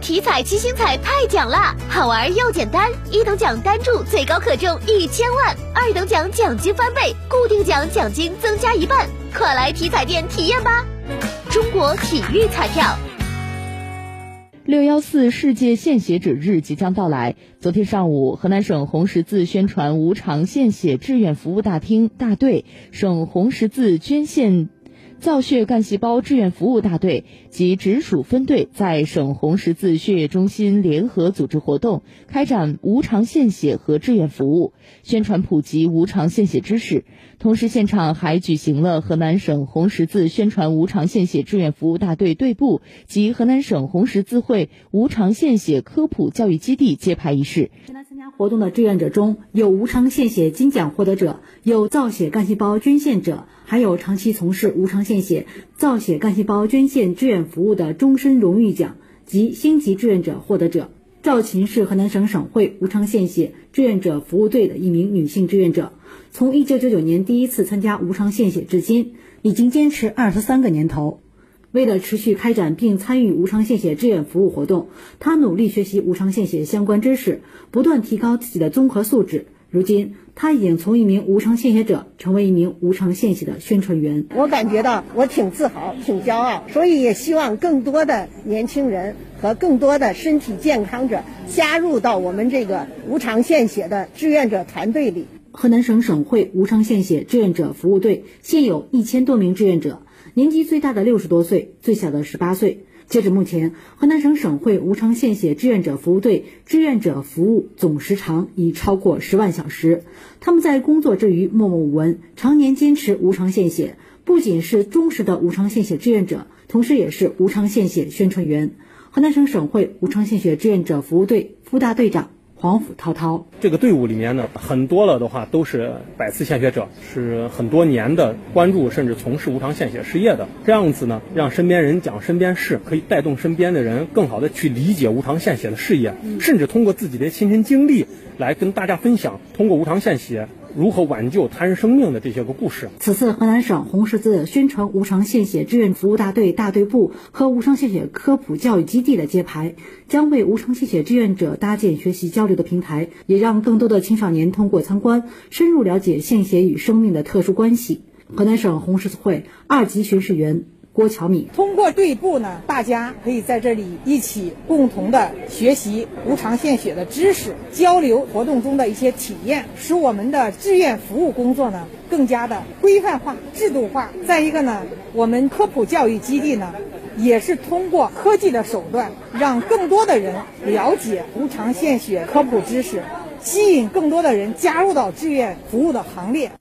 体彩七星彩太奖啦，好玩又简单，一等奖单注最高可中一千万，二等奖奖金翻倍，固定奖奖金增加一半，快来体彩店体验吧！中国体育彩票。六幺四世界献血者日即将到来。昨天上午，河南省红十字宣传无偿献血志愿服务大厅大队、省红十字捐献。造血干细胞志愿服务大队及直属分队在省红十字血液中心联合组织活动，开展无偿献血和志愿服务，宣传普及无偿献血知识。同时，现场还举行了河南省红十字宣传无偿献血志愿服务大队队部及河南省红十字会无偿献血科普教育基地揭牌仪式。活动的志愿者中有无偿献血金奖获得者，有造血干细胞捐献者，还有长期从事无偿献血、造血干细胞捐献志愿服务的终身荣誉奖及星级志愿者获得者。赵琴是河南省省会无偿献血志愿者服务队的一名女性志愿者，从1999年第一次参加无偿献血至今，已经坚持二十三个年头。为了持续开展并参与无偿献血志愿服务活动，他努力学习无偿献血相关知识，不断提高自己的综合素质。如今，他已经从一名无偿献血者成为一名无偿献血的宣传员。我感觉到我挺自豪、挺骄傲，所以也希望更多的年轻人和更多的身体健康者加入到我们这个无偿献血的志愿者团队里。河南省省会无偿献血志愿者服务队现有一千多名志愿者。年纪最大的六十多岁，最小的十八岁。截止目前，河南省省会无偿献血志愿者服务队志愿者服务总时长已超过十万小时。他们在工作之余默默无闻，常年坚持无偿献血，不仅是忠实的无偿献血志愿者，同时也是无偿献血宣传员。河南省省会无偿献血志愿者服务队副大队长。黄甫涛涛，这个队伍里面呢，很多了的话都是百次献血者，是很多年的关注甚至从事无偿献血事业的。这样子呢，让身边人讲身边事，可以带动身边的人更好的去理解无偿献血的事业，甚至通过自己的亲身经历来跟大家分享，通过无偿献血。如何挽救他人生命的这些个故事。此次河南省红十字宣传无偿献血志愿服务大队大队部和无偿献血科普教育基地的揭牌，将为无偿献血志愿者搭建学习交流的平台，也让更多的青少年通过参观，深入了解献血与生命的特殊关系。河南省红十字会二级巡视员。郭巧敏通过队部呢，大家可以在这里一起共同的学习无偿献血的知识，交流活动中的一些体验，使我们的志愿服务工作呢更加的规范化、制度化。再一个呢，我们科普教育基地呢，也是通过科技的手段，让更多的人了解无偿献血科普知识，吸引更多的人加入到志愿服务的行列。